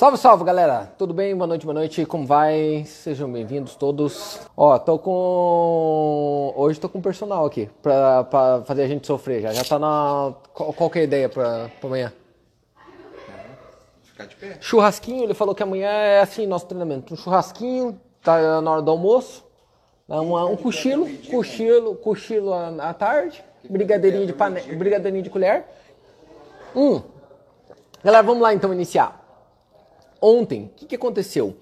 Salve, salve, galera! Tudo bem? Boa noite, boa noite. Como vai? Sejam bem-vindos todos. Ó, tô com... Hoje tô com personal aqui pra, pra fazer a gente sofrer já. Já tá na... Qual, que é a ideia pra, pra amanhã? Ficar de pé. Churrasquinho, ele falou que amanhã é assim nosso treinamento. Um churrasquinho, tá na hora do almoço. né, uma- um cochilo, cochilo, cochilo à à tarde. Brigadeirinho de, pane... brigadeirinho de colher. Hum. Galera, vamos lá então iniciar. Ontem, o que, que aconteceu?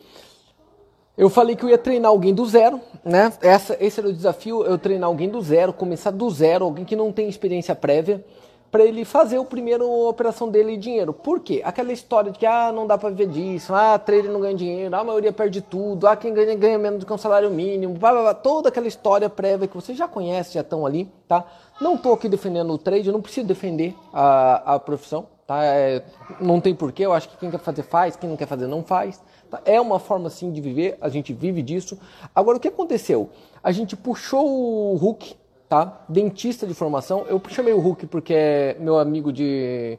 Eu falei que eu ia treinar alguém do zero, né? Essa, esse era o desafio, eu treinar alguém do zero, começar do zero, alguém que não tem experiência prévia, para ele fazer o primeiro operação dele de dinheiro. Por quê? Aquela história de que ah, não dá para viver disso, ah, trader não ganha dinheiro, ah, a maioria perde tudo, ah, quem ganha ganha menos do que um salário mínimo, blá, blá, blá, toda aquela história prévia que você já conhece, já estão ali, tá? Não tô aqui defendendo o trade, não preciso defender a, a profissão, tá? É, não tem porquê, eu acho que quem quer fazer faz, quem não quer fazer não faz. tá? É uma forma sim de viver, a gente vive disso. Agora o que aconteceu? A gente puxou o Hulk, tá? Dentista de formação. Eu chamei o Hulk porque é meu amigo de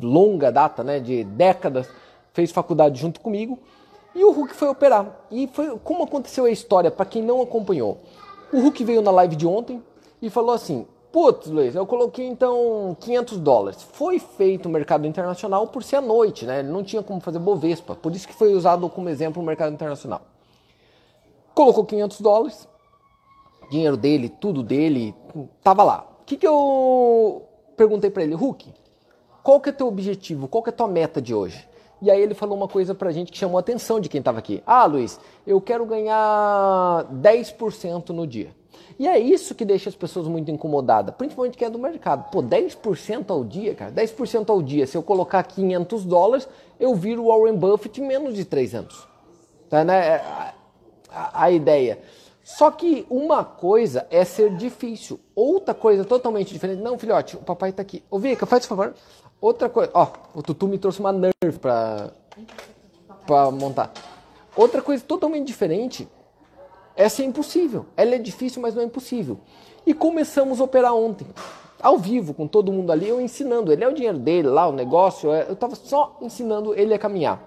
longa data, né? De décadas, fez faculdade junto comigo. E o Hulk foi operar. E foi como aconteceu a história, para quem não acompanhou. O Hulk veio na live de ontem e falou assim: Putz, Luiz, eu coloquei então 500 dólares. Foi feito o mercado internacional por ser à noite, né? Ele não tinha como fazer Bovespa, por isso que foi usado como exemplo o mercado internacional. Colocou 500 dólares, dinheiro dele, tudo dele, tava lá. O que, que eu perguntei para ele, Hulk? Qual que é teu objetivo? Qual que é tua meta de hoje? E aí ele falou uma coisa pra gente que chamou a atenção de quem estava aqui. Ah, Luiz, eu quero ganhar 10% no dia. E é isso que deixa as pessoas muito incomodadas, principalmente quem é do mercado. Pô, 10% ao dia, cara, 10% ao dia. Se eu colocar 500 dólares, eu viro Warren Buffett em menos de 3 anos. Tá, né? A, a- a ideia. Só que uma coisa é ser difícil, outra coisa totalmente diferente. Não, filhote, o papai tá aqui. Ô, Vika, faz favor. Outra coisa, ó, o Tutu me trouxe uma Nerf pra, pra montar. Outra coisa totalmente diferente é ser impossível. Ela é difícil, mas não é impossível. E começamos a operar ontem, ao vivo, com todo mundo ali, eu ensinando. Ele é o dinheiro dele lá, o negócio. é- Eu estava só ensinando ele a caminhar.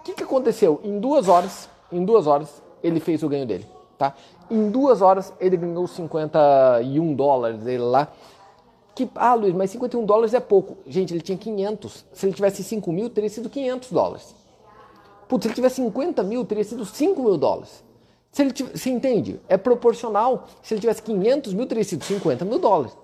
O que, que aconteceu? Em duas horas, em duas horas, ele fez o ganho dele, tá? Em duas horas, ele ganhou 51 dólares dele lá. Que, ah, Luiz, mas 51 dólares é pouco. Gente, ele tinha 500. Se ele tivesse 5 mil, teria sido 500 dólares. Putz, se ele tivesse 50 mil, teria sido 5 mil dólares. Se ele tivesse, você entende? É proporcional. Se ele tivesse 500 mil, teria sido 50 mil dólares.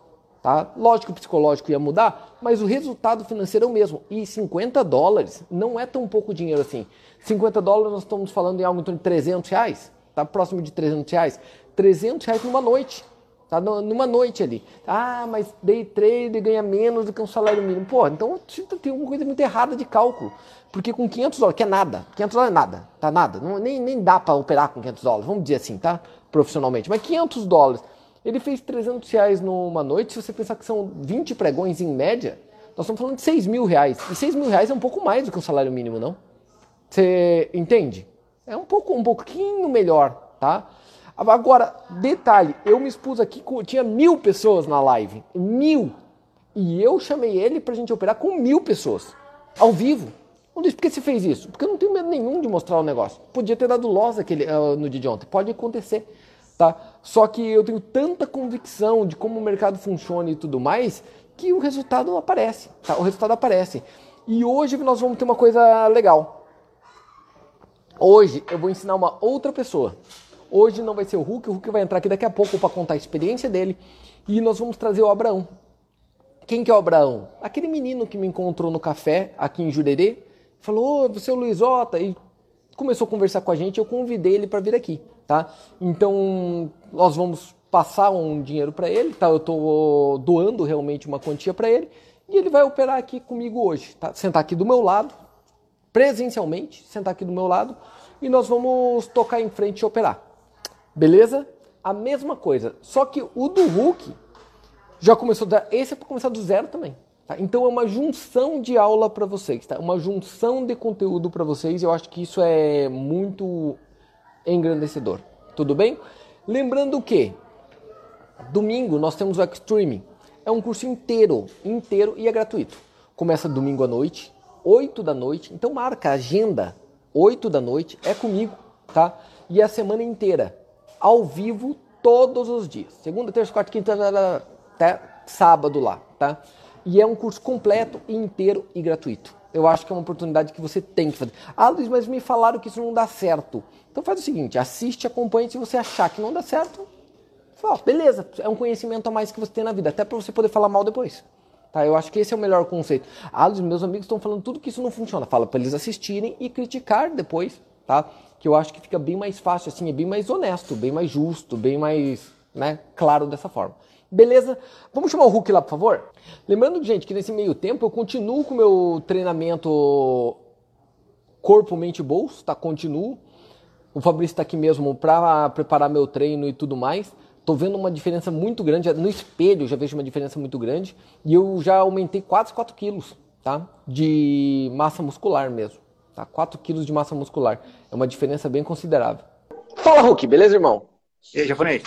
Tá? Lógico o psicológico ia mudar, mas o resultado financeiro é o mesmo. E 50 dólares não é tão pouco dinheiro assim. 50 dólares nós estamos falando em algo em torno de 300 reais. Tá próximo de 300 reais. 300 reais numa noite. Tá numa noite ali. Ah, mas day trade ganha menos do que um salário mínimo. Pô, então tem alguma coisa muito errada de cálculo. Porque com 500 dólares, que é nada. 500 dólares é nada. Tá nada. Não, nem, nem dá para operar com 500 dólares. Vamos dizer assim, tá? Profissionalmente. Mas 500 dólares. Ele fez 300 reais numa noite. Se você pensar que são 20 pregões em média, nós estamos falando de 6 mil reais. E 6 mil reais é um pouco mais do que um salário mínimo, não? Você entende? É um pouco, um pouquinho melhor, tá? Agora, detalhe, eu me expus aqui, com, tinha mil pessoas na live, mil, e eu chamei ele pra gente operar com mil pessoas, ao vivo. Não disse por que você fez isso? Porque eu não tenho medo nenhum de mostrar o negócio. Podia ter dado loss aquele, ah, no dia de ontem, pode acontecer, tá? Só que eu tenho tanta convicção de como o mercado funciona e tudo mais, que o resultado aparece, tá? O resultado aparece. E hoje nós vamos ter uma coisa legal. Hoje eu vou ensinar uma outra pessoa. Hoje não vai ser o Hulk, o Hulk vai entrar aqui daqui a pouco para contar a experiência dele e nós vamos trazer o Abraão. Quem que é o Abraão? Aquele menino que me encontrou no café aqui em Jurerê, falou: "Ô, você é o Luizota" e começou a conversar com a gente, eu convidei ele para vir aqui, tá? Então, nós vamos passar um dinheiro para ele, tá? Eu tô doando realmente uma quantia para ele e ele vai operar aqui comigo hoje, tá? Sentar aqui do meu lado, presencialmente, sentar aqui do meu lado e nós vamos tocar em frente e operar. Beleza? A mesma coisa, só que o do Hulk já começou da, esse é para começar do zero também. tá? Então é uma junção de aula para vocês, tá? Uma junção de conteúdo para vocês. e Eu acho que isso é muito engrandecedor. Tudo bem? Lembrando que domingo nós temos o Extreme. É um curso inteiro, inteiro e é gratuito. Começa domingo à noite, 8 da noite. Então marca a agenda, 8 da noite, é comigo, tá? E a semana inteira, ao vivo, todos os dias. Segunda, terça, quarta, quinta, até sábado lá, tá? E é um curso completo, inteiro e gratuito. Eu acho que é uma oportunidade que você tem que fazer. Ah, Luiz, mas me falaram que isso não dá certo. Então faz o seguinte, assiste, acompanhe. Se você achar que não dá certo, fala, beleza, é um conhecimento a mais que você tem na vida, até para você poder falar mal depois. Tá, eu acho que esse é o melhor conceito. Ah, Luiz, meus amigos estão falando tudo que isso não funciona. Fala para eles assistirem e criticar depois, tá? Que eu acho que fica bem mais fácil, assim, é bem mais honesto, bem mais justo, bem mais, né, claro dessa forma. Beleza? Vamos chamar o Hulk lá, por favor? Lembrando, gente, que nesse meio tempo eu continuo com o meu treinamento corpo, mente, bolso, tá? Continuo. O Fabrício está aqui mesmo para preparar meu treino e tudo mais. Tô vendo uma diferença muito grande. No espelho já vejo uma diferença muito grande. E eu já aumentei quase 4 quilos, tá? De massa muscular mesmo. Tá? 4 quilos de massa muscular. É uma diferença bem considerável. Fala, Hulk, beleza, irmão? E aí, japonês?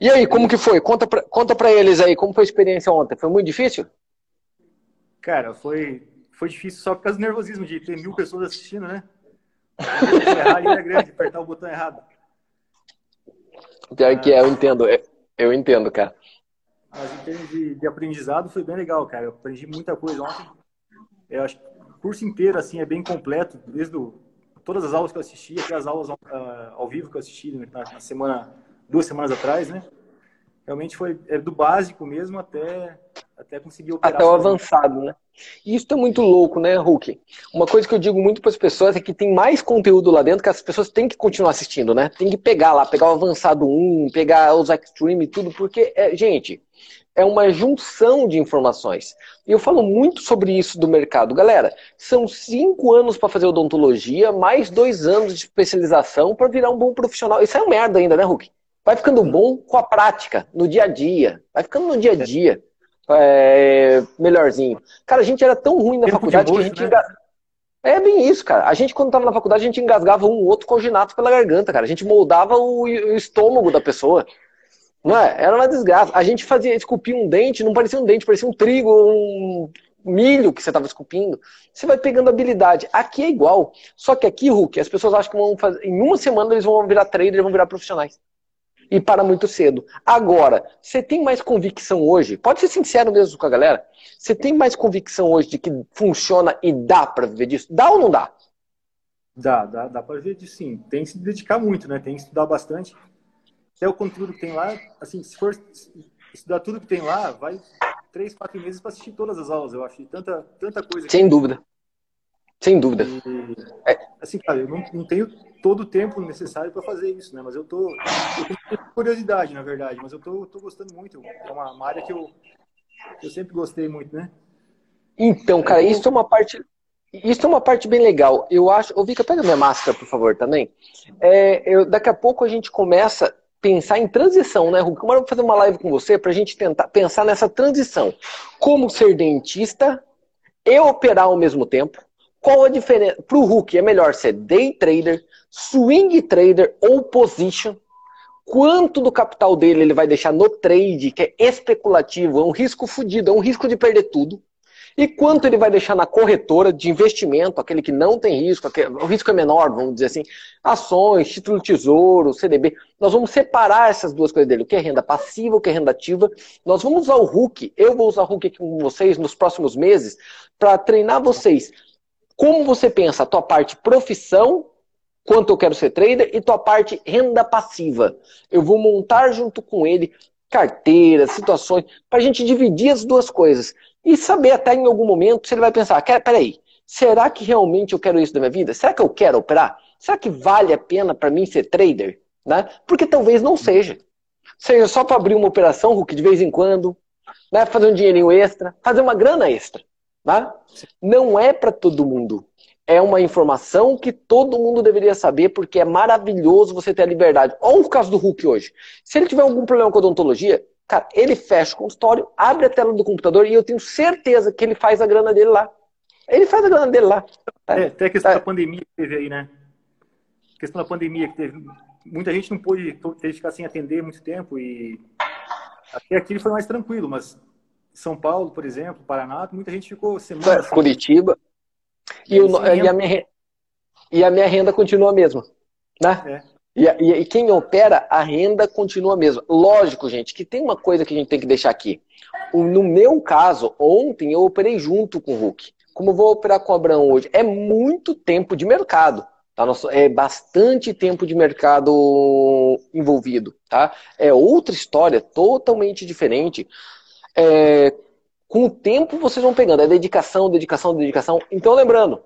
E aí, como que foi? Conta pra, conta pra eles aí, como foi a experiência ontem? Foi muito difícil? Cara, foi, foi difícil só por causa do nervosismo de ter mil pessoas assistindo, né? Errar ali era grande, apertar o botão errado. Pior que é, eu entendo, eu entendo, cara. Mas em termos de, de, aprendizado foi bem legal, cara. Eu aprendi muita coisa ontem. Eu acho que o curso inteiro, assim, é bem completo, desde o, todas as aulas que eu assisti, até as aulas uh, ao vivo que eu assisti na, na semana duas semanas atrás, né? Realmente foi é do básico mesmo até, até conseguir operar. Até o avançado, né? E isso é muito louco, né, Hulk? Uma coisa que eu digo muito para as pessoas é que tem mais conteúdo lá dentro que as pessoas têm que continuar assistindo, né? Tem que pegar lá, pegar o avançado 1, pegar os extreme e tudo, porque, é, gente, é uma junção de informações. E eu falo muito sobre isso do mercado. Galera, são cinco anos para fazer odontologia, mais dois anos de especialização para virar um bom profissional. Isso é um merda ainda, né, Hulk? Vai ficando bom com a prática, no dia a dia. Vai ficando no dia a dia. É, melhorzinho. Cara, a gente era tão ruim na Tempo faculdade que a gente. Né? É bem isso, cara. A gente, quando tava na faculdade, a gente engasgava um outro coginato pela garganta, cara. A gente moldava o, o estômago da pessoa. Não é? Era uma desgraça. A gente fazia, esculpia um dente, não parecia um dente, parecia um trigo, um milho que você estava esculpindo. Você vai pegando habilidade. Aqui é igual. Só que aqui, Hulk, as pessoas acham que vão fazer. Em uma semana eles vão virar trader, vão virar profissionais e para muito cedo. Agora, você tem mais convicção hoje? Pode ser sincero mesmo com a galera. Você tem mais convicção hoje de que funciona e dá para viver disso? Dá ou não dá? Dá, dá, dá para viver disso sim. Tem que se dedicar muito, né? Tem que estudar bastante. Até o conteúdo que tem lá, assim, se for estudar tudo que tem lá, vai três, quatro meses para assistir todas as aulas, eu acho. tanta, tanta coisa. Sem dúvida. Sem dúvida. E, assim, cara, eu não, não tenho todo o tempo necessário para fazer isso, né? Mas eu tô, eu tenho curiosidade, na verdade, mas eu tô, tô gostando muito. É uma, uma área que eu, eu sempre gostei muito, né? Então, cara, isso é uma parte, isso é uma parte bem legal. Eu acho, ô Vika, pega minha máscara, por favor, também. É, eu, daqui a pouco a gente começa a pensar em transição, né, Hulk? Eu vou fazer uma live com você para a gente tentar pensar nessa transição. Como ser dentista e operar ao mesmo tempo. Qual a diferença? Para o Hulk, é melhor ser day trader, swing trader ou position, quanto do capital dele ele vai deixar no trade, que é especulativo, é um risco fodido, é um risco de perder tudo, e quanto ele vai deixar na corretora de investimento, aquele que não tem risco, aquele, o risco é menor, vamos dizer assim, ações, título tesouro, CDB. Nós vamos separar essas duas coisas dele, o que é renda passiva, o que é renda ativa. Nós vamos usar o Hulk, eu vou usar o Hulk aqui com vocês nos próximos meses, para treinar vocês. Como você pensa a tua parte profissão quanto eu quero ser trader e tua parte renda passiva. Eu vou montar junto com ele carteiras, situações, para a gente dividir as duas coisas. E saber até em algum momento se ele vai pensar, peraí, será que realmente eu quero isso da minha vida? Será que eu quero operar? Será que vale a pena para mim ser trader? Né? Porque talvez não seja. Seja só para abrir uma operação, Hulk, de vez em quando, né? fazer um dinheirinho extra, fazer uma grana extra. Né? Não é para todo mundo é uma informação que todo mundo deveria saber, porque é maravilhoso você ter a liberdade. Olha o caso do Hulk hoje. Se ele tiver algum problema com odontologia, cara, ele fecha o consultório, abre a tela do computador e eu tenho certeza que ele faz a grana dele lá. Ele faz a grana dele lá. É, até a questão é. da pandemia que teve aí, né? A questão da pandemia que teve. Muita gente não pôde, teve que ficar sem atender muito tempo e até aqui foi mais tranquilo, mas São Paulo, por exemplo, Paraná, muita gente ficou semanas. Curitiba. E, o, e, a minha, e a minha renda continua a mesma. Né? É. E, e, e, quem opera, a renda continua a mesma. Lógico, gente, que tem uma coisa que a gente tem que deixar aqui. No meu caso, ontem eu operei junto com o Hulk. Como eu vou operar com o Abraão hoje? É muito tempo de mercado. Tá? É bastante tempo de mercado envolvido. Tá? É outra história, totalmente diferente. É, com o tempo vocês vão pegando. É dedicação, dedicação, dedicação. Então, lembrando,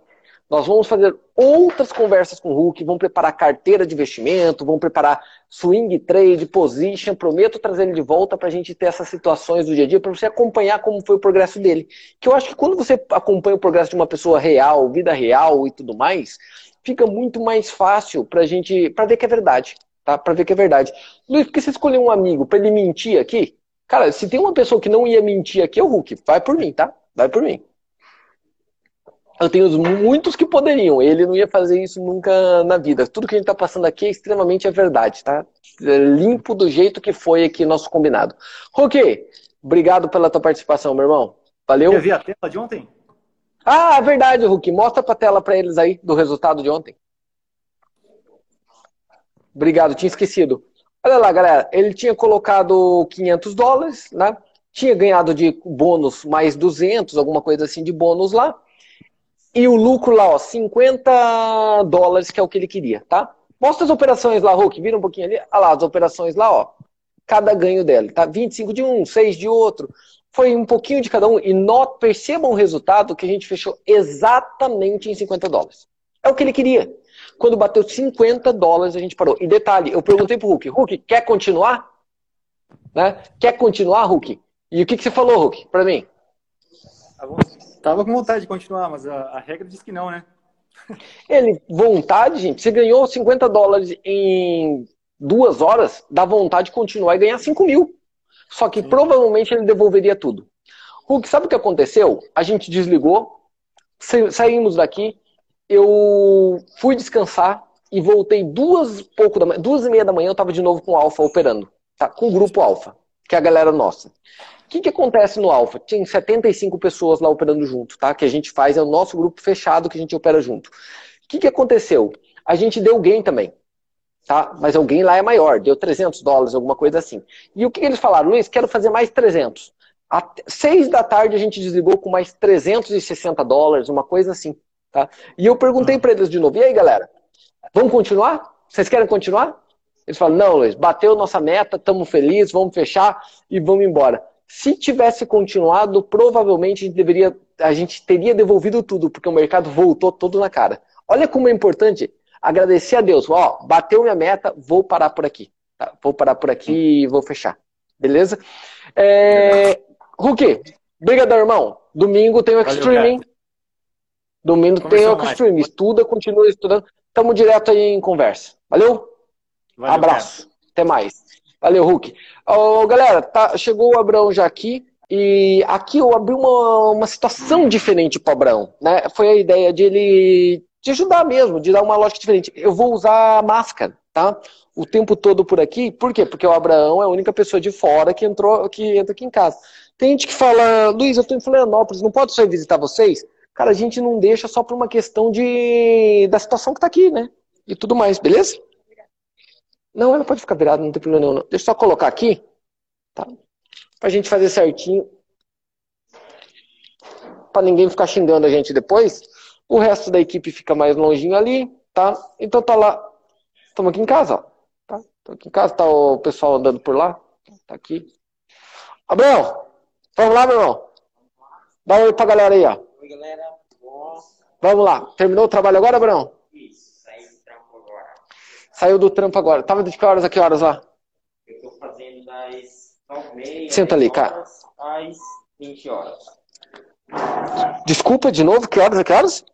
nós vamos fazer outras conversas com o Hulk, vamos preparar carteira de investimento, vamos preparar swing trade, position. Prometo trazer ele de volta para a gente ter essas situações do dia a dia, para você acompanhar como foi o progresso dele. Que eu acho que quando você acompanha o progresso de uma pessoa real, vida real e tudo mais, fica muito mais fácil para a gente, para ver que é verdade, tá? Para ver que é verdade. Luiz, por que você escolheu um amigo para ele mentir aqui? Cara, se tem uma pessoa que não ia mentir aqui, é o Hulk. Vai por mim, tá? Vai por mim. Eu tenho muitos que poderiam. Ele não ia fazer isso nunca na vida. Tudo que a gente está passando aqui é extremamente a verdade, tá? É limpo do jeito que foi aqui nosso combinado. Roque, obrigado pela tua participação, meu irmão. Valeu. Eu vi a tela de ontem? Ah, é verdade, Hulk. Mostra pra tela para eles aí do resultado de ontem. Obrigado, tinha esquecido. Olha lá, galera. Ele tinha colocado 500 dólares, né? Tinha ganhado de bônus mais 200, alguma coisa assim de bônus lá. E o lucro lá, ó, 50 dólares, que é o que ele queria, tá? Mostra as operações lá, Hulk, vira um pouquinho ali. Olha lá, as operações lá, ó. Cada ganho dela, tá? 25 de um, 6 de outro. Foi um pouquinho de cada um. E not, percebam o resultado que a gente fechou exatamente em 50 dólares. É o que ele queria. Quando bateu 50 dólares, a gente parou. E detalhe, eu perguntei pro Hulk, Hulk, quer continuar? Né? Quer continuar, Hulk? E o que, que você falou, Hulk, pra mim? Tava com vontade de continuar, mas a, a regra diz que não, né? Ele, vontade, gente, você ganhou 50 dólares em duas horas, dá vontade de continuar e ganhar 5 mil. Só que Sim. provavelmente ele devolveria tudo. Hulk, sabe o que aconteceu? A gente desligou, saímos daqui, eu fui descansar e voltei duas, pouco da, duas e meia da manhã, eu estava de novo com o Alfa operando, tá? com o grupo Alfa, que é a galera nossa que, que acontece no Alpha? Tem 75 pessoas lá operando junto, tá? Que a gente faz, é o nosso grupo fechado que a gente opera junto. O que, que aconteceu? A gente deu gain também, tá? Mas o gain lá é maior, deu 300 dólares, alguma coisa assim. E o que, que eles falaram? Luiz, quero fazer mais 300. Às 6 da tarde a gente desligou com mais 360 dólares, uma coisa assim, tá? E eu perguntei para eles de novo, e aí galera, vamos continuar? Vocês querem continuar? Eles falaram, não, Luiz, bateu nossa meta, estamos felizes, vamos fechar e vamos embora. Se tivesse continuado, provavelmente a gente, deveria, a gente teria devolvido tudo, porque o mercado voltou todo na cara. Olha como é importante agradecer a Deus. Ó, bateu minha meta, vou parar por aqui. Tá? Vou parar por aqui e vou fechar. Beleza? É... Hulk, obrigado, irmão. Domingo tem o Extreme. Domingo tem o Extreme. Estuda, continua estudando. Tamo direto aí em conversa. Valeu? Valeu Abraço. Cara. Até mais. Valeu, Hulk. Oh, galera, tá, chegou o Abraão já aqui. E aqui eu abri uma, uma situação diferente para o Abraão. Né? Foi a ideia de ele de ajudar mesmo, de dar uma lógica diferente. Eu vou usar máscara, tá? O tempo todo por aqui. Por quê? Porque o Abraão é a única pessoa de fora que entrou, que entra aqui em casa. Tem gente que fala, Luiz, eu estou em Florianópolis, não posso só visitar vocês? Cara, a gente não deixa só por uma questão de da situação que está aqui, né? E tudo mais, beleza? Não, ela pode ficar virada, não tem problema nenhum. Não. Deixa eu só colocar aqui, tá? Pra gente fazer certinho. Pra ninguém ficar xingando a gente depois. O resto da equipe fica mais longinho ali, tá? Então tá lá. Estamos aqui em casa, ó. Tá? Tô aqui em casa, tá o pessoal andando por lá. Tá aqui. Abraão, vamos lá, meu irmão? Dá um oi pra galera aí, ó. Oi, galera. Vamos lá. Terminou o trabalho agora, Abraão? Saiu do trampo agora. Tava de que horas a que horas lá? Eu tô fazendo das 9h30 Senta ali, cara. às 20 horas. Desculpa, de novo, que horas a que horas?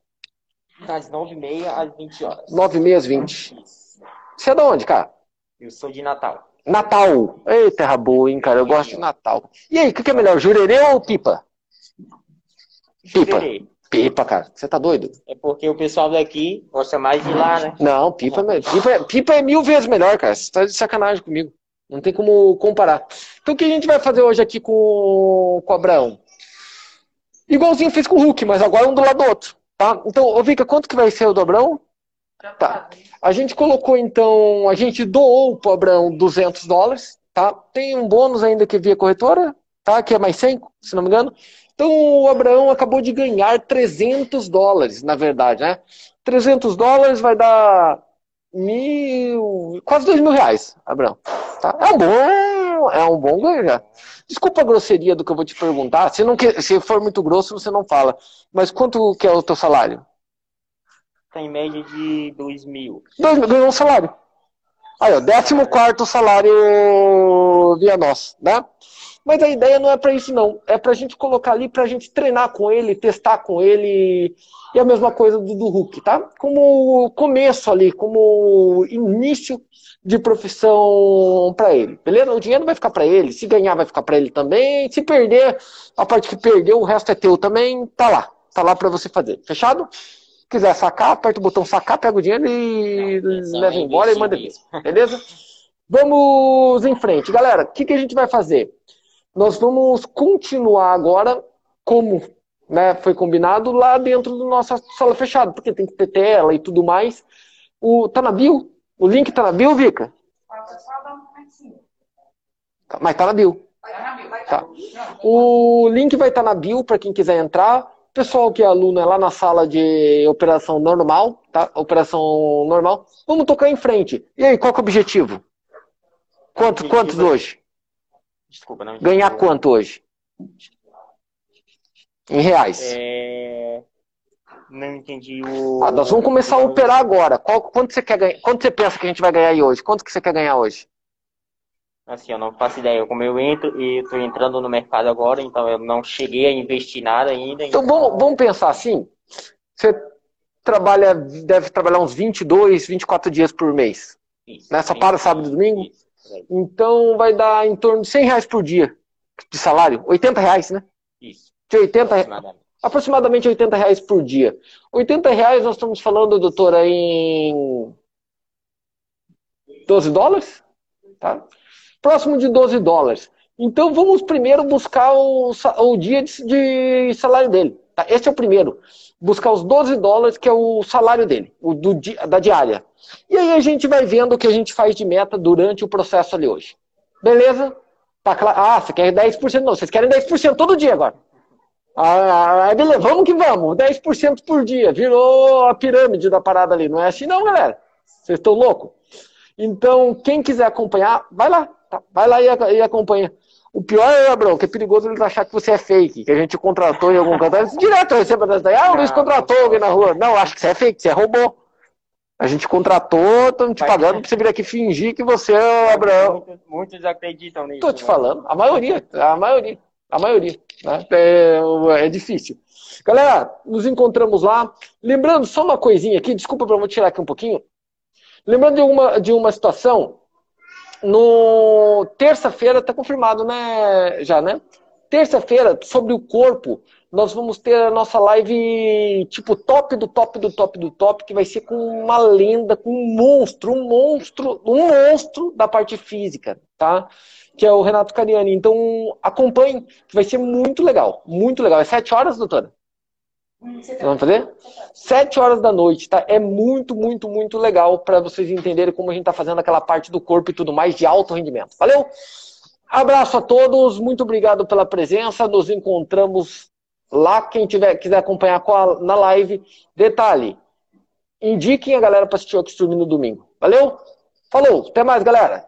Das 9h30 às 20 horas. 9h30 às 20. Isso. Você é de onde, cara? Eu sou de Natal. Natal. Ei, terra boa, hein, cara. Eu gosto de Natal. E aí, o que, que, é melhor, jurerê ou pipa? Pipa. Pipa, cara. Você tá doido? É porque o pessoal daqui gosta mais de lá, né? Não, pipa, é, pipa, pipa é mil vezes melhor, cara. Você tá de sacanagem comigo. Não tem como comparar. Então o que a gente vai fazer hoje aqui com, com o Abraão? Igualzinho fez com o Hulk, mas agora um do lado do outro. Tá? Então, ô Vika, quanto que vai ser o dobrão? Tá. A gente colocou, então, a gente doou pro Abrão 200 dólares, tá? Tem um bônus ainda que é via corretora, tá? Que é mais 100, se não me engano. Então, o Abraão acabou de ganhar 300 dólares, na verdade, né? 300 dólares vai dar mil, quase dois mil reais, Abraão. Tá? É um bom, é um bom ganho já. Desculpa a grosseria do que eu vou te perguntar. Se, não se for muito grosso, você não fala. Mas quanto que é o teu salário? Tá em média de dois mil. Dois mil, ganhou um salário. Aí, ó, 14 salário via nós, né? Mas a ideia não é para isso, não. É para a gente colocar ali, para a gente treinar com ele, testar com ele. E a mesma coisa do, do Hulk, tá? Como começo ali, como início de profissão para ele, beleza? O dinheiro vai ficar para ele, se ganhar vai ficar para ele também, se perder, a parte que perdeu, o resto é teu também, tá lá, tá lá para você fazer, fechado? Quiser sacar, aperta o botão sacar, pega o dinheiro e Não, leva embora e manda vir, beleza? Vamos em frente, galera. O que, que a gente vai fazer? Nós vamos continuar agora como né, foi combinado lá dentro do nossa sala fechada, porque tem que ter tela e tudo mais. O, tá na bio? O link tá na bio, Vika? Tá, mas tá na bio. Tá. O link vai estar tá na bio para quem quiser entrar. Pessoal que é aluno é lá na sala de operação normal, tá? Operação normal. Vamos tocar em frente. E aí, qual que é o objetivo? Quanto, quantos hoje? Desculpa, não. Ganhar quanto hoje? Em reais. É... Não entendi o. Ah, nós vamos começar a operar agora. Qual, quanto você quer ganhar? Quanto você pensa que a gente vai ganhar aí hoje? Quanto que você quer ganhar hoje? Assim, eu não faço ideia. Como eu entro e estou entrando no mercado agora, então eu não cheguei a investir nada ainda. Então, então... Vamos, vamos pensar assim. Você trabalha, deve trabalhar uns 22, 24 dias por mês. Isso, Nessa para sábado e domingo? Isso, então vai dar em torno de 100 reais por dia de salário. 80 reais, né? Isso. De 80 reais aproximadamente 80 reais por dia. 80 reais nós estamos falando, doutora, em 12 dólares? Tá? Próximo de 12 dólares. Então vamos primeiro buscar o, o dia de, de salário dele. Tá? Esse é o primeiro. Buscar os 12 dólares, que é o salário dele, o do, da diária. E aí a gente vai vendo o que a gente faz de meta durante o processo ali hoje. Beleza? Tá claro? Ah, você quer 10%? Não, vocês querem 10% todo dia agora. Ah, beleza, vamos que vamos. 10% por dia. Virou a pirâmide da parada ali. Não é assim não, galera. Vocês estão loucos? Então, quem quiser acompanhar, vai lá. Tá? Vai lá e, e acompanha. O pior é, Abrão, que é perigoso eles achar que você é fake, que a gente contratou em algum canto. Direto eu recebo dessa daí. Ah, o Luiz contratou alguém na rua. Não, acho que você é fake, você é robô. A gente contratou, estamos te pagando pra você vir aqui fingir que você é o Abraão. Muitos, muitos acreditam nisso. Tô te né? falando, a maioria, a maioria. A maioria. Né? É, é, difícil. Galera, nos encontramos lá. Lembrando, só uma coisinha aqui, desculpa, eu vou tirar aqui um pouquinho. Lembrando de uma, de uma situação, no terça-feira, está confirmado, né? Já, né? Terça-feira, sobre o corpo, nós vamos ter a nossa live tipo top do top do top do top, que vai ser com uma lenda, com um monstro, um monstro, um monstro da parte física, tá? que é o Renato Cariani. Então, acompanhe, vai ser muito legal. Muito legal. É sete horas, doutora? Hum, Vamos fazer? Sete horas da noite, tá? É muito, muito, muito legal para vocês entenderem como a gente tá fazendo aquela parte do corpo e tudo mais de alto rendimento. Valeu? Abraço a todos, muito obrigado pela presença. Nos encontramos lá. Quem tiver, quiser acompanhar a, na live, detalhe: indiquem a galera para assistir o Xtreme no domingo. Valeu? Falou, até mais, galera.